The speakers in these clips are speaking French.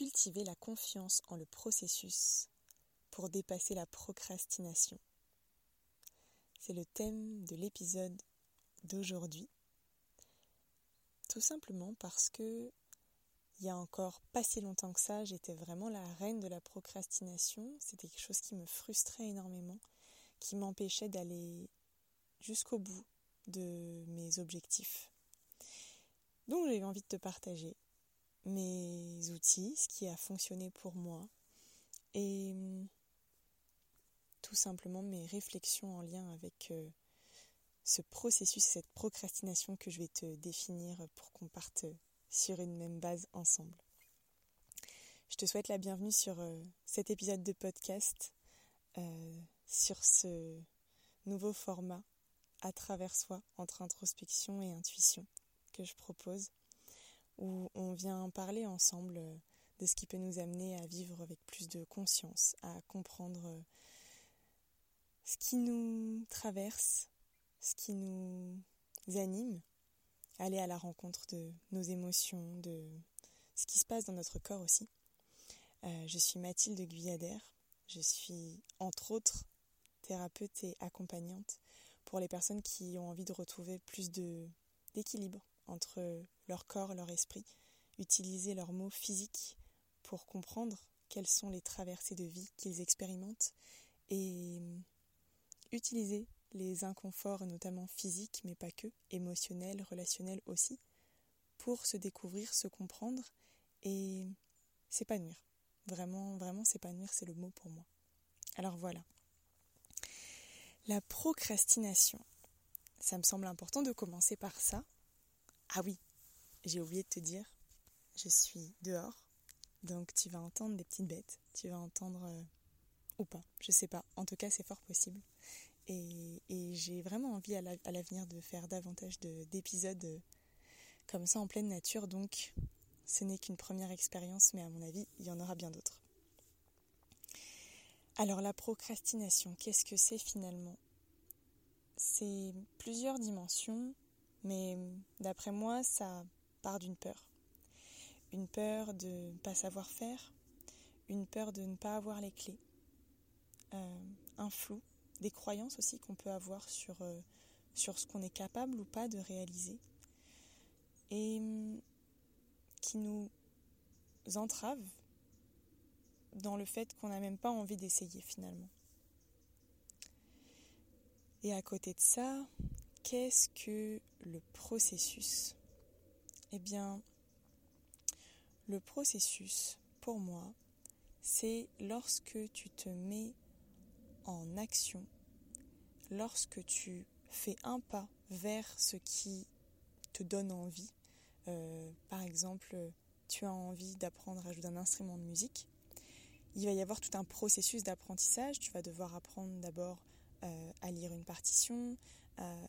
cultiver la confiance en le processus pour dépasser la procrastination. C'est le thème de l'épisode d'aujourd'hui. Tout simplement parce que il y a encore pas si longtemps que ça, j'étais vraiment la reine de la procrastination. C'était quelque chose qui me frustrait énormément, qui m'empêchait d'aller jusqu'au bout de mes objectifs. Donc j'ai envie de te partager mes outils, ce qui a fonctionné pour moi, et hum, tout simplement mes réflexions en lien avec euh, ce processus, cette procrastination que je vais te définir pour qu'on parte sur une même base ensemble. Je te souhaite la bienvenue sur euh, cet épisode de podcast, euh, sur ce nouveau format à travers soi entre introspection et intuition que je propose, où on vient parler ensemble euh, de ce qui peut nous amener à vivre avec plus de conscience, à comprendre ce qui nous traverse, ce qui nous anime aller à la rencontre de nos émotions, de ce qui se passe dans notre corps aussi. Euh, je suis Mathilde Guyader, je suis entre autres thérapeute et accompagnante pour les personnes qui ont envie de retrouver plus d'équilibre entre leur corps, leur esprit, utiliser leurs mots physiques pour comprendre quelles sont les traversées de vie qu'ils expérimentent et utiliser les inconforts, notamment physiques, mais pas que, émotionnels, relationnels aussi, pour se découvrir, se comprendre et s'épanouir. Vraiment, vraiment s'épanouir, c'est le mot pour moi. Alors voilà. La procrastination. Ça me semble important de commencer par ça. Ah oui, j'ai oublié de te dire, je suis dehors, donc tu vas entendre des petites bêtes, tu vas entendre euh, ou pas, je sais pas. En tout cas, c'est fort possible. Et, j'ai vraiment envie à l'avenir de faire davantage d'épisodes euh, comme ça en pleine nature. Donc ce n'est qu'une première expérience, mais à mon avis, il y en aura bien d'autres. Alors la procrastination, qu'est-ce que c'est finalement? C'est plusieurs dimensions, mais d'après moi, ça part d'une peur. Une peur de ne pas savoir faire, une peur de ne pas avoir les clés, euh, un flou, des croyances aussi qu'on peut avoir sur, euh, sur ce qu'on est capable ou pas de réaliser et qui nous entravent dans le fait qu'on n'a même pas envie d'essayer finalement. Et à côté de ça, qu'est-ce que le processus? Eh bien, le processus, pour moi, c'est lorsque tu te mets en action lorsque tu fais un pas vers ce qui te donne envie. Euh, par exemple, tu as envie d'apprendre à jouer d'un instrument de musique. Il va y avoir tout un processus d'apprentissage. Tu vas devoir apprendre d'abord euh, à lire une partition,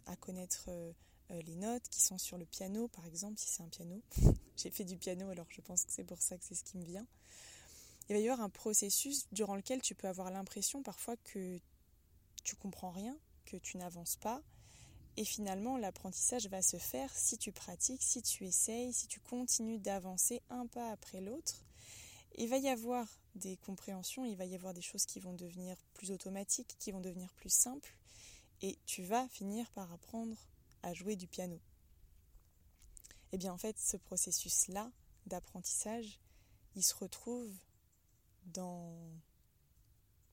à connaître euh, les notes qui sont sur le piano, par exemple, si c'est un piano. J'ai fait du piano, alors je pense que c'est pour ça que c'est ce qui me vient il va y avoir un processus durant lequel tu peux avoir l'impression parfois que tu comprends rien, que tu n'avances pas. Et finalement, l'apprentissage va se faire si tu pratiques, si tu essayes, si tu continues d'avancer un pas après l'autre. Il va y avoir des compréhensions, il va y avoir des choses qui vont devenir plus automatiques, qui vont devenir plus simples, et tu vas finir par apprendre à jouer du piano. Et eh bien en fait, ce processus-là d'apprentissage, il se retrouve dans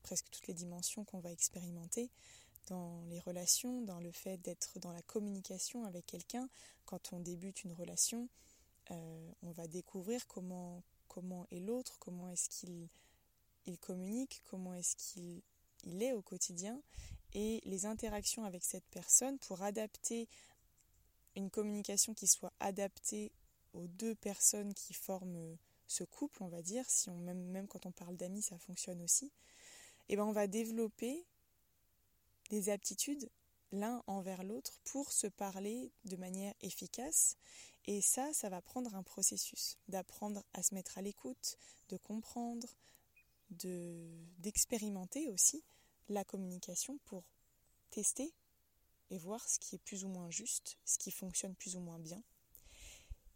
presque toutes les dimensions qu'on va expérimenter, dans les relations, dans le fait d'être dans la communication avec quelqu'un. Quand on débute une relation, euh, on va découvrir comment, est l'autre, comment est-ce qu'il il communique, comment est-ce qu'il il est au quotidien, et les interactions avec cette personne pour adapter une communication qui soit adaptée aux deux personnes qui forment ce couple, on va dire, si on, même, même quand on parle d'amis, ça fonctionne aussi, et eh ben on va développer des aptitudes l'un envers l'autre pour se parler de manière efficace. Et ça, ça va prendre un processus d'apprendre à se mettre à l'écoute, de comprendre, de d'expérimenter aussi la communication pour tester et voir ce qui est plus ou moins juste, ce qui fonctionne plus ou moins bien.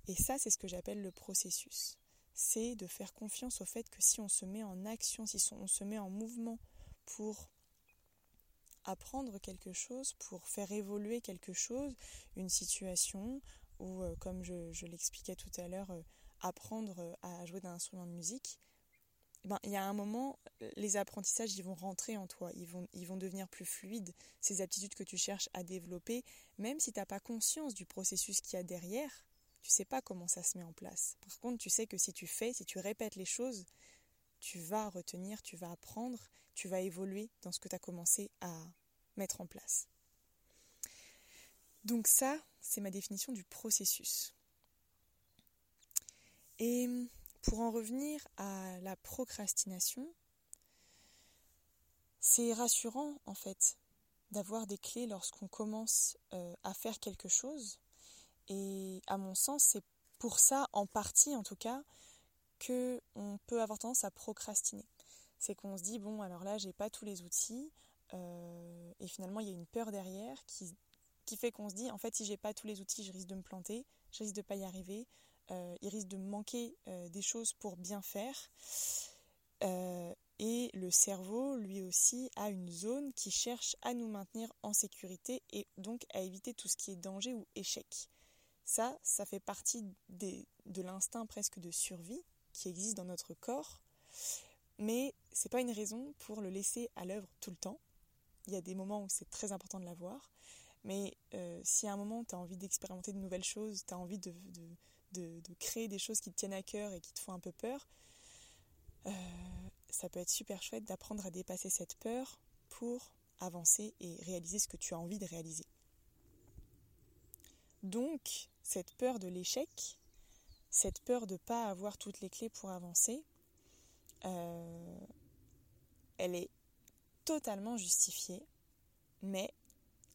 Et ça, c'est ce que j'appelle le processus c'est de faire confiance au fait que si on se met en action, si on se met en mouvement pour apprendre quelque chose, pour faire évoluer quelque chose, une situation, ou euh, comme je, l'expliquais tout à l'heure, euh, apprendre euh, à jouer d'un instrument de musique, ben, il y a un moment, les apprentissages, ils vont rentrer en toi, ils vont, ils vont devenir plus fluides, ces aptitudes que tu cherches à développer, même si tu n'as pas conscience du processus qu'il y a derrière, tu sais pas comment ça se met en place. Par contre, tu sais que si tu fais, si tu répètes les choses, tu vas retenir, tu vas apprendre, tu vas évoluer dans ce que tu as commencé à mettre en place. Donc ça, c'est ma définition du processus. Et pour en revenir à la procrastination, c'est rassurant en fait d'avoir des clés lorsqu'on commence euh, à faire quelque chose et à mon sens, c'est pour ça, en partie en tout cas, que on peut avoir tendance à procrastiner. C'est qu'on se dit bon, alors là, j'ai pas tous les outils, euh, et finalement, il y a une peur derrière qui, fait qu'on se dit en fait, si j'ai pas tous les outils, je risque de me planter, je risque de pas y arriver, euh, il risque de manquer euh, des choses pour bien faire. et le cerveau, lui aussi, a une zone qui cherche à nous maintenir en sécurité et donc à éviter tout ce qui est danger ou échec. Ça, ça fait partie de l'instinct presque de survie qui existe dans notre corps, mais c'est pas une raison pour le laisser à l'œuvre tout le temps. Il y a des moments où c'est très important de l'avoir, mais euh, si à un moment tu as envie d'expérimenter de nouvelles choses, tu as envie de, créer des choses qui te tiennent à cœur et qui te font un peu peur, euh, ça peut être super chouette d'apprendre à dépasser cette peur pour avancer et réaliser ce que tu as envie de réaliser. Donc, cette peur de l'échec, cette peur de ne pas avoir toutes les clés pour avancer, euh, elle est totalement justifiée, mais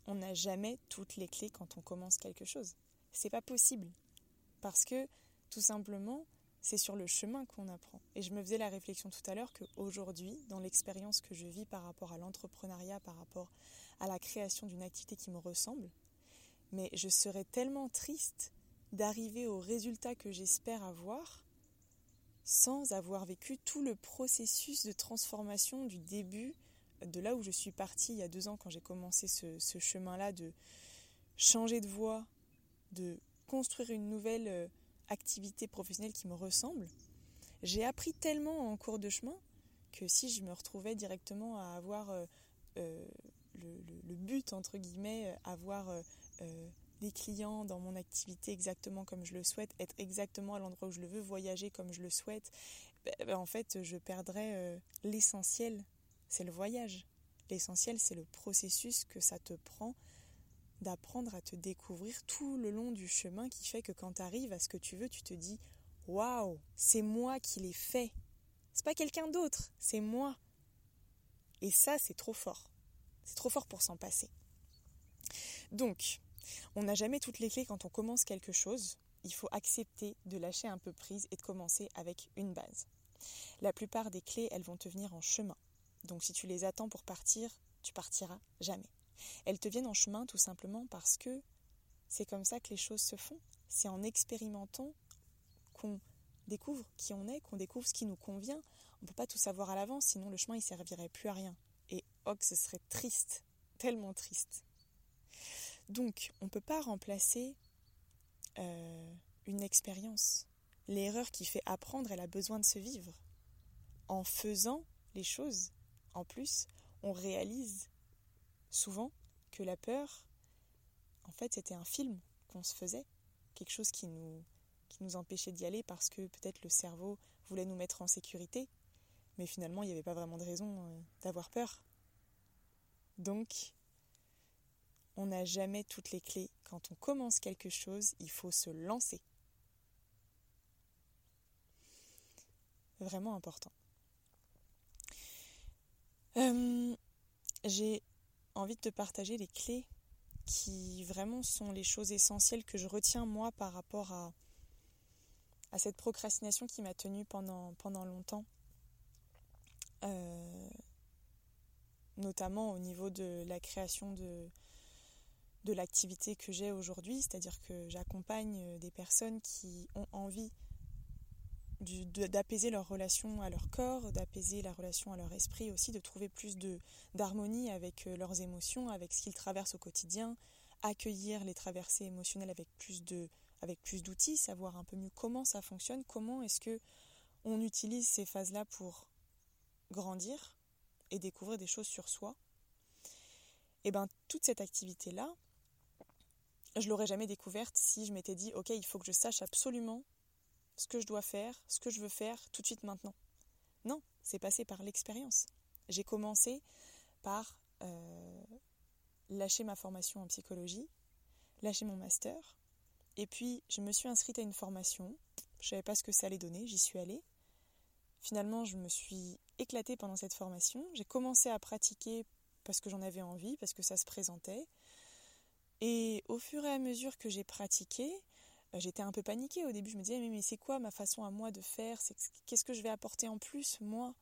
on n'a jamais toutes les clés quand on commence quelque chose. C'est pas possible. Parce que, tout simplement, c'est sur le chemin qu'on apprend. Et je me faisais la réflexion tout à l'heure qu'aujourd'hui, dans l'expérience que je vis par rapport à l'entrepreneuriat, par rapport à la création d'une activité qui me ressemble, mais je serais tellement triste d'arriver au résultat que j'espère avoir sans avoir vécu tout le processus de transformation du début, de là où je suis partie il y a deux ans quand j'ai commencé ce, chemin-là de changer de voie, de construire une nouvelle euh, activité professionnelle qui me ressemble. J'ai appris tellement en cours de chemin que si je me retrouvais directement à avoir euh, euh, le, but, entre guillemets, avoir des clients dans mon activité exactement comme je le souhaite, être exactement à l'endroit où je le veux, voyager comme je le souhaite, ben, ben, en fait, je perdrais l'essentiel, c'est le voyage. L'essentiel, c'est le processus que ça te prend d'apprendre à te découvrir tout le long du chemin qui fait que quand tu arrives à ce que tu veux, tu te dis Waouh, c'est moi qui l'ai fait. C'est pas quelqu'un d'autre, c'est moi. Et ça, c'est trop fort. C'est trop fort pour s'en passer. Donc, on n'a jamais toutes les clés quand on commence quelque chose. Il faut accepter de lâcher un peu prise et de commencer avec une base. La plupart des clés, elles vont te venir en chemin. Donc si tu les attends pour partir, tu partiras jamais. Elles te viennent en chemin tout simplement parce que c'est comme ça que les choses se font. C'est en expérimentant qu'on découvre qui on est, qu'on découvre ce qui nous convient. On ne peut pas tout savoir à l'avance, sinon le chemin il servirait plus à rien. Et oh, ce serait triste, tellement triste. Donc, on ne peut pas remplacer euh, une expérience. L'erreur qui fait apprendre, elle a besoin de se vivre. En faisant les choses, en plus, on réalise souvent que la peur, en fait, c'était un film qu'on se faisait, quelque chose qui nous, qui nous empêchait d'y aller parce que peut-être le cerveau voulait nous mettre en sécurité, mais finalement, il n'y avait pas vraiment de raison euh, d'avoir peur. Donc, on n'a jamais toutes les clés. Quand on commence quelque chose, il faut se lancer. Vraiment important. Euh, j'ai envie de te partager les clés qui vraiment sont les choses essentielles que je retiens moi par rapport à, à cette procrastination qui m'a tenue pendant, pendant longtemps. Euh, notamment au niveau de la création de, de l'activité que j'ai aujourd'hui, c'est-à-dire que j'accompagne euh, des personnes qui ont envie d'apaiser leur relation à leur corps, d'apaiser la relation à leur esprit aussi, de trouver plus d'harmonie avec euh, leurs émotions, avec ce qu'ils traversent au quotidien, accueillir les traversées émotionnelles avec plus de avec plus d'outils, savoir un peu mieux comment ça fonctionne, comment est-ce que on utilise ces phases-là pour grandir et découvrir des choses sur soi. Et ben toute cette activité là, je l'aurais jamais découverte si je m'étais dit OK, il faut que je sache absolument ce que je dois faire, ce que je veux faire tout de suite maintenant. Non, c'est passé par l'expérience. J'ai commencé par euh, lâcher ma formation en psychologie, lâcher mon master, et puis je me suis inscrite à une formation. Je ne savais pas ce que ça allait donner, j'y suis allée. Finalement, je me suis éclatée pendant cette formation. J'ai commencé à pratiquer parce que j'en avais envie, parce que ça se présentait. Et au fur et à mesure que j'ai pratiqué, j'étais un peu paniquée au début. Je me disais, mais, c'est quoi ma façon à moi de faire? Qu'est-ce que je vais apporter en plus, moi?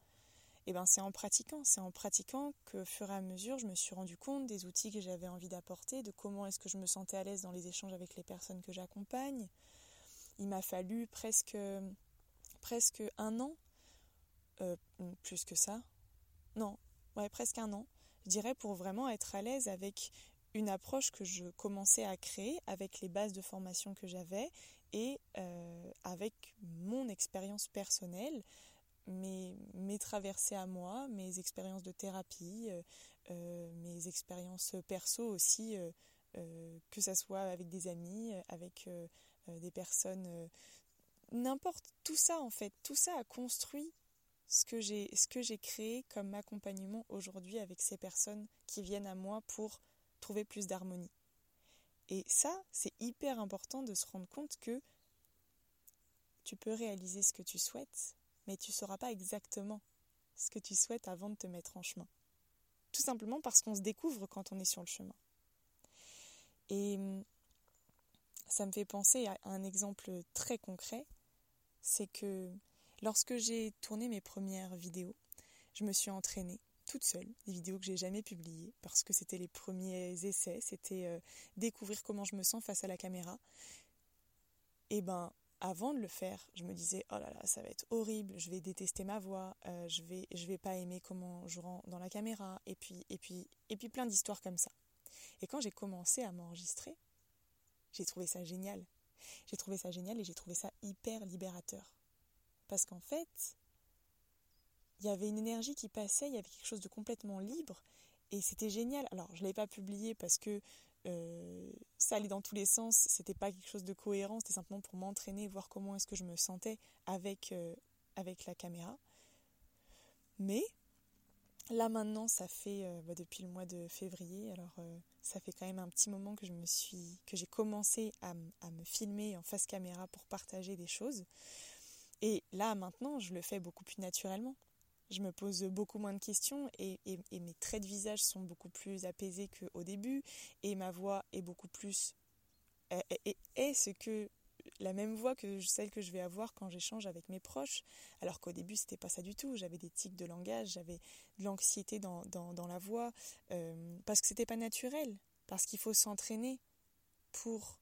Et eh bien, c'est en pratiquant. C'est en pratiquant qu'au fur et à mesure, je me suis rendu compte des outils que j'avais envie d'apporter, de comment est-ce que je me sentais à l'aise dans les échanges avec les personnes que j'accompagne. Il m'a fallu presque, presque un an, euh, plus que ça. Non, ouais, presque un an, je dirais, pour vraiment être à l'aise avec une approche que je commençais à créer avec les bases de formation que j'avais et euh, avec mon expérience personnelle, mes, mes, traversées à moi, mes expériences de thérapie, euh, euh, mes expériences perso aussi, que ce soit avec des amis, avec des personnes, n'importe, tout ça en fait, tout ça a construit ce que j'ai créé comme accompagnement aujourd'hui avec ces personnes qui viennent à moi pour trouver plus d'harmonie. Et ça, c'est hyper important de se rendre compte que tu peux réaliser ce que tu souhaites, mais tu ne sauras pas exactement ce que tu souhaites avant de te mettre en chemin. Tout simplement parce qu'on se découvre quand on est sur le chemin. Et hum, ça me fait penser à un exemple très concret, c'est que lorsque j'ai tourné mes premières vidéos, je me suis entraînée toute seule, des vidéos que j'ai jamais publiées parce que c'était les premiers essais, c'était euh, découvrir comment je me sens face à la caméra. Et ben avant de le faire, je me disais oh là là, ça va être horrible, je vais détester ma voix, euh, je vais je vais pas aimer comment je rends dans la caméra et puis et puis et puis plein d'histoires comme ça. Et quand j'ai commencé à m'enregistrer, j'ai trouvé ça génial. J'ai trouvé ça génial et j'ai trouvé ça hyper libérateur. Parce qu'en fait, il y avait une énergie qui passait, il y avait quelque chose de complètement libre et c'était génial. Alors, je ne l'avais pas publié parce que euh, ça allait dans tous les sens, c'était pas quelque chose de cohérent, c'était simplement pour m'entraîner, voir comment est-ce que je me sentais avec, euh, la caméra. Mais là maintenant, ça fait euh, bah, depuis le mois de février, alors ça fait quand même un petit moment que je me suis, que j'ai commencé à me filmer en face caméra pour partager des choses. Et là maintenant, je le fais beaucoup plus naturellement je me pose beaucoup moins de questions et, mes traits de visage sont beaucoup plus apaisés qu'au début et ma voix est beaucoup plus est, ce que la même voix que celle que je vais avoir quand j'échange avec mes proches. Alors qu'au début c'était pas ça du tout. J'avais des tics de langage j'avais de l'anxiété dans, dans, la voix euh, parce que c'était pas naturel parce qu'il faut s'entraîner pour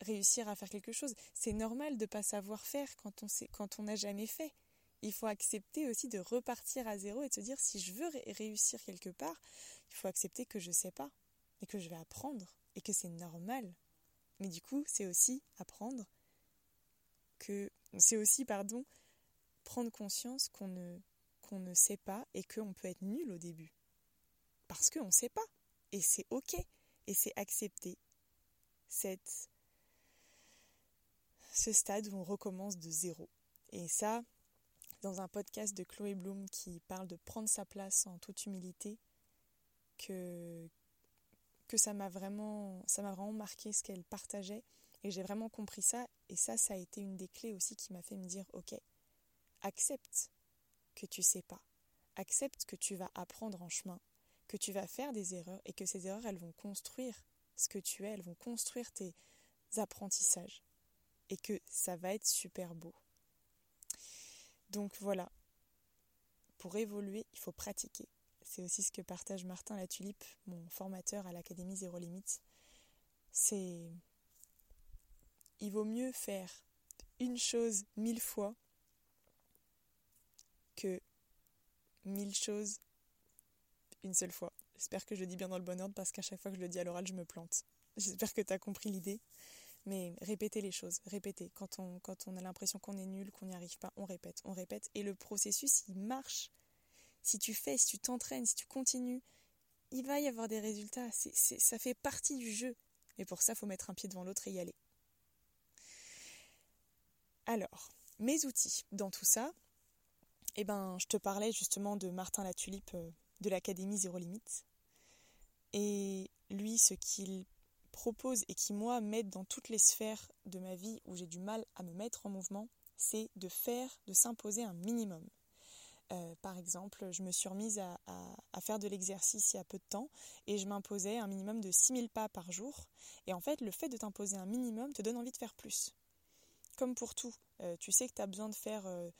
réussir à faire quelque chose. C'est normal de pas savoir faire quand on quand on n'a jamais fait il faut accepter aussi de repartir à zéro et de se dire si je veux réussir quelque part, il faut accepter que je ne sais pas et que je vais apprendre et que c'est normal. Mais du coup, c'est aussi apprendre que c'est aussi pardon prendre conscience qu'on ne sait pas et qu'on peut être nul au début. Parce qu'on ne sait pas et c'est OK et c'est accepter cette ce stade où on recommence de zéro. Et ça, dans un podcast de Chloé Bloom qui parle de prendre sa place en toute humilité que, que ça m'a vraiment, ça m'a marqué ce qu'elle partageait. Et j'ai vraiment compris ça. Et ça, ça a été une des clés aussi qui m'a fait me dire ok, accepte que tu sais pas, accepte que tu vas apprendre en chemin, que tu vas faire des erreurs et que ces erreurs elles vont construire ce que tu es, elles vont construire tes apprentissages. Et que ça va être super beau. Donc voilà, pour évoluer, il faut pratiquer. C'est aussi ce que partage Martin Latulipe, mon formateur à l'Académie Zéro Limite. C'est. Il vaut mieux faire une chose mille fois que mille choses une seule fois. J'espère que je le dis bien dans le bon ordre parce qu'à chaque fois que je le dis à l'oral, je me plante. J'espère que tu as compris l'idée. Mais répétez les choses, répétez. Quand on, a l'impression qu'on est nul, qu'on n'y arrive pas, on répète, on répète. Et le processus, il marche. Si tu fais, si tu t'entraînes, si tu continues, il va y avoir des résultats. ça fait partie du jeu. Mais pour ça, faut mettre un pied devant l'autre et y aller. Alors, mes outils dans tout ça, eh ben, je te parlais justement de Martin Latulipe euh, de l'Académie Zéro Limite. Et lui, ce qu'il propose et qui, moi, m'aide dans toutes les sphères de ma vie où j'ai du mal à me mettre en mouvement, c'est de faire, de s'imposer un minimum. Euh, par exemple, je me suis remise à, faire de l'exercice il y a peu de temps et je m'imposais un minimum de 6000 pas par jour. Et en fait, le fait de t'imposer un minimum te donne envie de faire plus. Comme pour tout, euh, tu sais que tu as besoin de faire euh,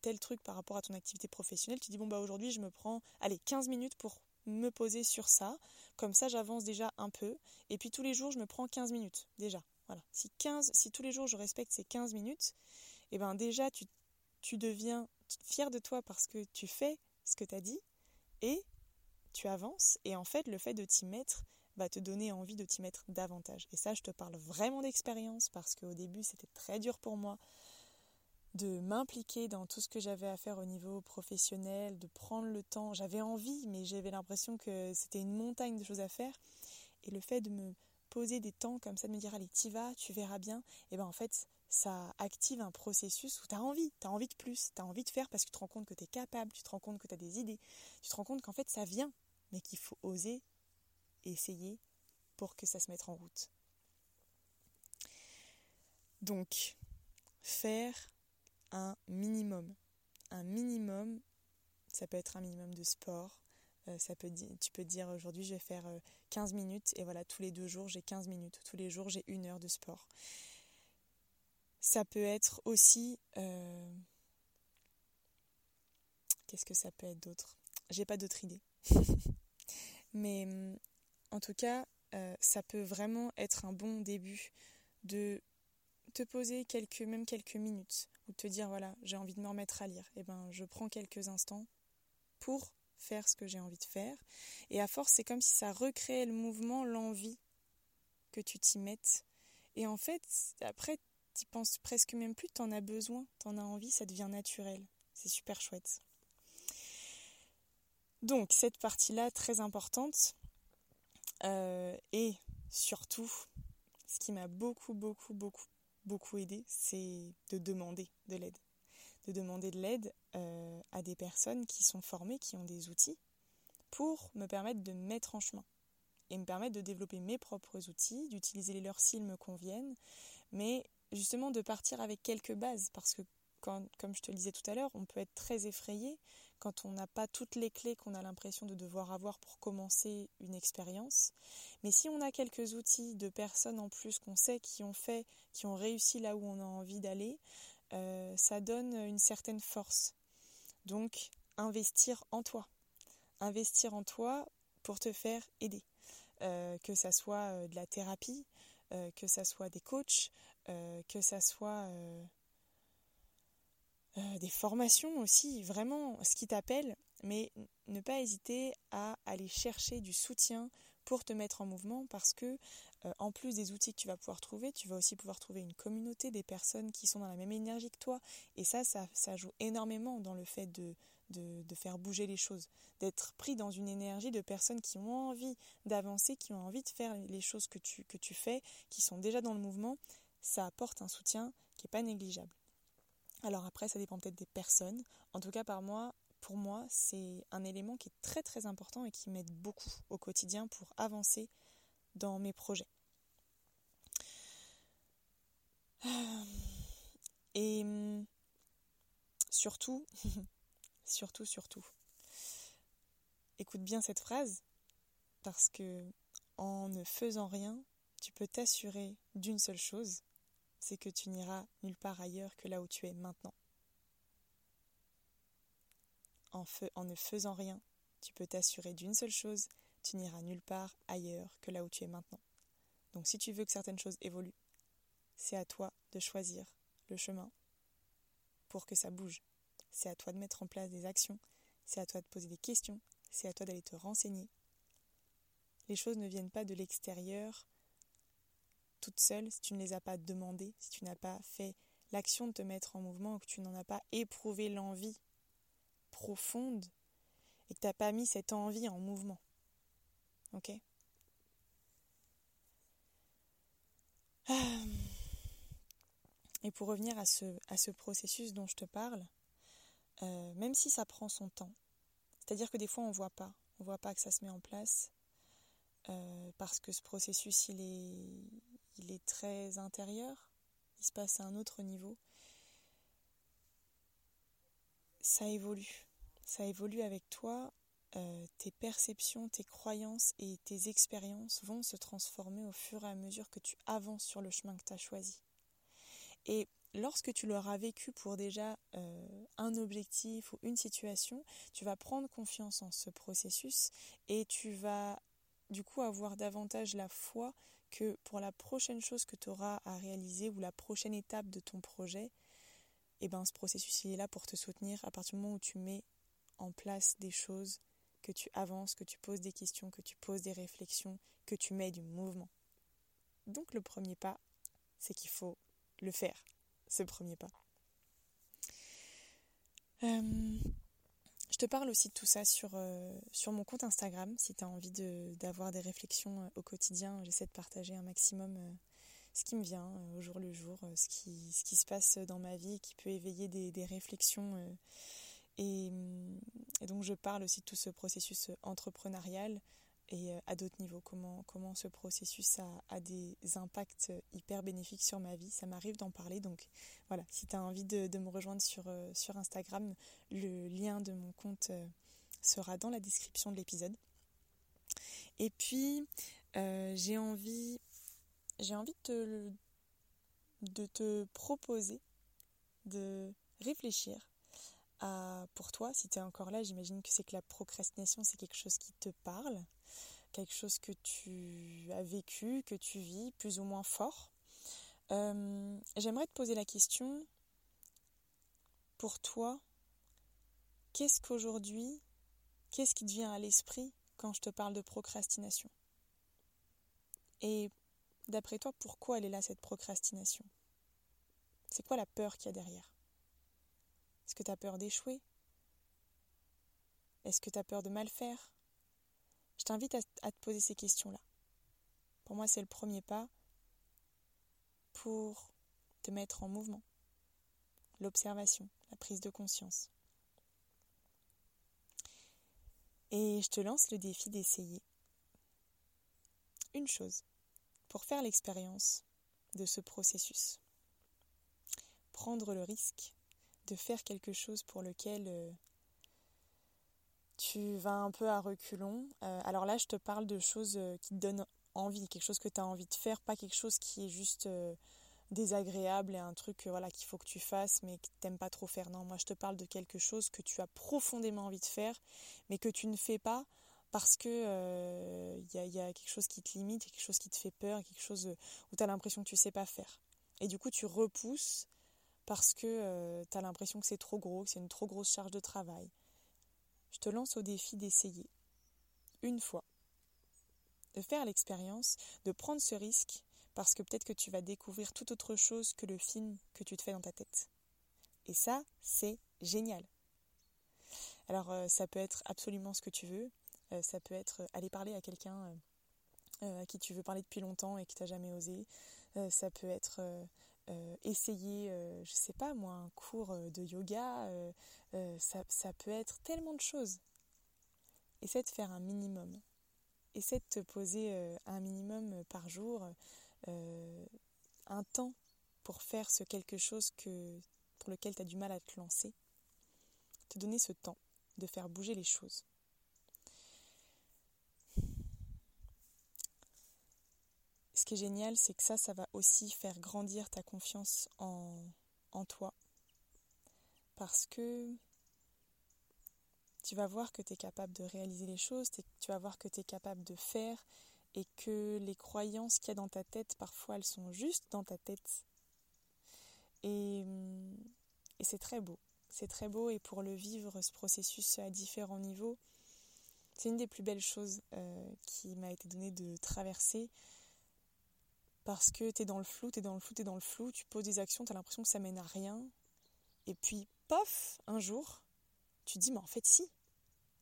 tel truc par rapport à ton activité professionnelle. Tu dis, bon, bah aujourd'hui, je me prends, allez, 15 minutes pour me poser sur ça. Comme ça, j'avance déjà un peu. Et puis tous les jours, je me prends 15 minutes déjà. Voilà. Si, 15, si tous les jours, je respecte ces 15 minutes, eh ben déjà, tu, tu deviens fier de toi parce que tu fais ce que tu as dit et tu avances. Et en fait, le fait de t'y mettre va te donner envie de t'y mettre davantage. Et ça, je te parle vraiment d'expérience parce qu'au début, c'était très dur pour moi de m'impliquer dans tout ce que j'avais à faire au niveau professionnel, de prendre le temps. J'avais envie, mais j'avais l'impression que c'était une montagne de choses à faire. Et le fait de me poser des temps comme ça, de me dire allez, t'y vas, tu verras bien, et ben en fait, ça active un processus où tu as envie, tu as envie de plus, tu as envie de faire parce que tu te rends compte que tu es capable, tu te rends compte que tu as des idées, tu te rends compte qu'en fait ça vient, mais qu'il faut oser essayer pour que ça se mette en route. Donc, faire un minimum. Un minimum, ça peut être un minimum de sport. Euh, ça peut, tu peux dire aujourd'hui je vais faire 15 euh, minutes et voilà, tous les deux jours j'ai 15 minutes. Tous les jours j'ai une heure de sport. Ça peut être aussi... Euh, qu'est-ce que ça peut être d'autre? J'ai pas d'autre idée. Mais en tout cas, ça peut vraiment être un bon début de te poser quelques, même quelques minutes ou te dire voilà, j'ai envie de me remettre à lire, et eh ben je prends quelques instants pour faire ce que j'ai envie de faire. Et à force, c'est comme si ça recréait le mouvement, l'envie que tu t'y mettes. Et en fait, après, tu penses presque même plus, tu en as besoin, tu en as envie, ça devient naturel. C'est super chouette. Donc, cette partie-là, très importante. Euh, et surtout, ce qui m'a beaucoup, beaucoup, beaucoup beaucoup aidé, c'est de demander de l'aide. De demander de l'aide euh, à des personnes qui sont formées, qui ont des outils, pour me permettre de me mettre en chemin et me permettre de développer mes propres outils, d'utiliser les leurs s'ils me conviennent, mais justement de partir avec quelques bases, parce que comme je te le disais tout à l'heure, on peut être très effrayé quand on n'a pas toutes les clés qu'on a l'impression de devoir avoir pour commencer une expérience. Mais si on a quelques outils de personnes en plus qu'on sait qui ont fait, qui ont réussi là où on a envie d'aller, euh, ça donne une certaine force. Donc, investir en toi. Investir en toi pour te faire aider. Euh, que ça soit euh, de la thérapie, que ça soit des coachs, que ça soit euh, des formations aussi, vraiment ce qui t'appelle, mais ne pas hésiter à aller chercher du soutien pour te mettre en mouvement parce que euh, en plus des outils que tu vas pouvoir trouver, tu vas aussi pouvoir trouver une communauté, des personnes qui sont dans la même énergie que toi. Et ça, ça, joue énormément dans le fait de, de, faire bouger les choses, d'être pris dans une énergie de personnes qui ont envie d'avancer, qui ont envie de faire les choses que tu, que tu fais, qui sont déjà dans le mouvement. Ça apporte un soutien qui n'est pas négligeable. Alors après, ça dépend peut-être des personnes. En tout cas, pour moi, c'est un élément qui est très très important et qui m'aide beaucoup au quotidien pour avancer dans mes projets. Et surtout, surtout, surtout, écoute bien cette phrase parce que en ne faisant rien, tu peux t'assurer d'une seule chose, c'est que tu n'iras nulle part ailleurs que là où tu es maintenant. En, ne faisant rien, tu peux t'assurer d'une seule chose, tu n'iras nulle part ailleurs que là où tu es maintenant. Donc si tu veux que certaines choses évoluent, c'est à toi de choisir le chemin pour que ça bouge. C'est à toi de mettre en place des actions, c'est à toi de poser des questions, c'est à toi d'aller te renseigner. Les choses ne viennent pas de l'extérieur toutes seules si tu ne les as pas demandées, si tu n'as pas fait l'action de te mettre en mouvement, que tu n'en as pas éprouvé l'envie profonde et que tu n'as pas mis cette envie en mouvement. Ok? Ah. Et pour revenir à ce, à ce processus dont je te parle, euh, même si ça prend son temps, c'est-à-dire que des fois on ne voit pas, on voit pas que ça se met en place, euh, parce que ce processus il est, il est très intérieur, il se passe à un autre niveau. Ça évolue, ça évolue avec toi, euh, tes perceptions, tes croyances et tes expériences vont se transformer au fur et à mesure que tu avances sur le chemin que tu as choisi. Et lorsque tu l'auras vécu pour déjà euh, un objectif ou une situation, tu vas prendre confiance en ce processus et tu vas du coup avoir davantage la foi que pour la prochaine chose que tu auras à réaliser ou la prochaine étape de ton projet, eh ben, ce processus il est là pour te soutenir à partir du moment où tu mets en place des choses, que tu avances, que tu poses des questions, que tu poses des réflexions, que tu mets du mouvement. Donc le premier pas, c'est qu'il faut le faire, ce premier pas. Euh, je te parle aussi de tout ça sur, euh, sur mon compte Instagram. Si tu as envie d'avoir des réflexions euh, au quotidien, j'essaie de partager un maximum euh, ce qui me vient au jour le jour, ce qui, ce qui se passe dans ma vie, qui peut éveiller des, des réflexions. Et, et, donc je parle aussi de tout ce processus entrepreneurial et euh, à d'autres niveaux, comment, ce processus a, des impacts hyper bénéfiques sur ma vie. Ça m'arrive d'en parler, donc voilà, si tu as envie de, me rejoindre sur, euh, sur Instagram, le lien de mon compte euh, sera dans la description de l'épisode. Et puis, j'ai envie, j'ai envie de de te proposer de réfléchir pour toi, si tu es encore là, j'imagine que c'est que la procrastination, c'est quelque chose qui te parle, quelque chose que tu as vécu, que tu vis plus ou moins fort. Euh, j'aimerais te poser la question, pour toi, qu'est-ce qu'aujourd'hui, qu'est-ce qui te vient à l'esprit quand je te parle de procrastination? Et d'après toi, pourquoi elle est là, cette procrastination? C'est quoi la peur qu'il y a derrière? Est-ce que tu as peur d'échouer? Est-ce que tu as peur de mal faire? Je t'invite à, te poser ces questions-là. Pour moi, c'est le premier pas pour te mettre en mouvement. L'observation, la prise de conscience. Et je te lance le défi d'essayer une chose pour faire l'expérience de ce processus. Prendre le risque de faire quelque chose pour lequel euh, tu vas un peu à reculons. Euh, alors là, je te parle de choses euh, qui te donnent envie, quelque chose que tu as envie de faire, pas quelque chose qui est juste désagréable et un truc voilà qu'il faut que tu fasses mais que t'aimes pas trop faire. Non, moi je te parle de quelque chose que tu as profondément envie de faire mais que tu ne fais pas parce que il y, a quelque chose qui te limite, quelque chose qui te fait peur, quelque chose où tu as l'impression que tu sais pas faire. Et du coup, tu repousses parce que euh, tu as l'impression que c'est trop gros, que c'est une trop grosse charge de travail. Je te lance au défi d'essayer, une fois, de faire l'expérience, de prendre ce risque, parce que peut-être que tu vas découvrir tout autre chose que le film que tu te fais dans ta tête. Et ça, c'est génial. Alors, euh, ça peut être absolument ce que tu veux. Euh, ça peut être aller parler à quelqu'un à qui tu veux parler depuis longtemps et qui t'a jamais osé. ça peut être euh, essayer, euh, je sais pas moi, un cours euh, de yoga, ça, ça, peut être tellement de choses. Essaie de faire un minimum. Essaie de te poser un minimum par jour, un temps pour faire ce quelque chose que, pour lequel tu as du mal à te lancer. Te donner ce temps de faire bouger les choses. Ce qui est génial, c'est que ça, ça va aussi faire grandir ta confiance en, toi. Parce que tu vas voir que tu es capable de réaliser les choses, tu vas voir que tu es capable de faire et que les croyances qu'il y a dans ta tête, parfois elles sont juste dans ta tête. Et, et c'est très beau. C'est très beau et pour le vivre, ce processus à différents niveaux, c'est une des plus belles choses euh, qui m'a été donnée de traverser parce que tu es dans le flou, tu es dans le flou, tu es dans le flou, tu poses des actions, tu as l'impression que ça mène à rien. Et puis, pof, un jour, tu dis, mais en fait, si.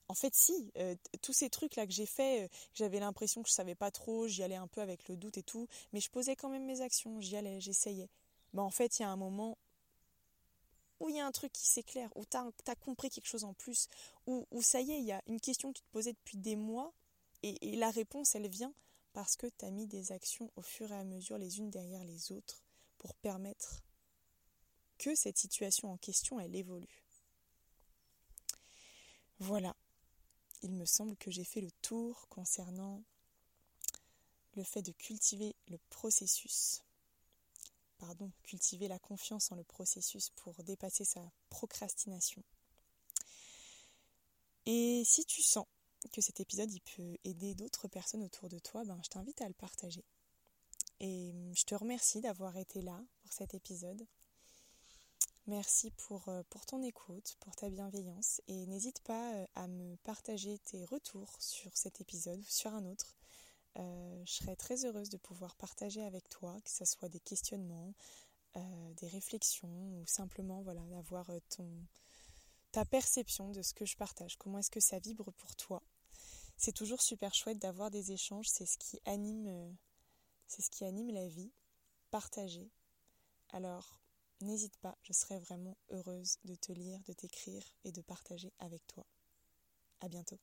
En fait, si. Euh, tous ces trucs-là que j'ai fait, euh, j'avais l'impression que je savais pas trop, j'y allais un peu avec le doute et tout, mais je posais quand même mes actions, j'y allais, j'essayais. Mais en fait, il y a un moment où il y a un truc qui s'éclaire, où tu as, compris quelque chose en plus, où, ça y est, il y a une question que tu te posais depuis des mois, et, la réponse, elle vient parce que tu as mis des actions au fur et à mesure les unes derrière les autres pour permettre que cette situation en question, elle évolue. Voilà, il me semble que j'ai fait le tour concernant le fait de cultiver le processus pardon, cultiver la confiance en le processus pour dépasser sa procrastination. Et si tu sens que cet épisode il peut aider d'autres personnes autour de toi, ben, je t'invite à le partager. Et je te remercie d'avoir été là pour cet épisode. Merci pour, euh, pour ton écoute, pour ta bienveillance et n'hésite pas euh, à me partager tes retours sur cet épisode ou sur un autre. Euh, je serais très heureuse de pouvoir partager avec toi, que ce soit des questionnements, des réflexions ou simplement voilà, d'avoir ton, ta perception de ce que je partage. Comment est-ce que ça vibre pour toi? C'est toujours super chouette d'avoir des échanges, c'est ce qui anime, c'est ce qui anime la vie, partager. Alors, n'hésite pas, je serais vraiment heureuse de te lire, de t'écrire et de partager avec toi. À bientôt.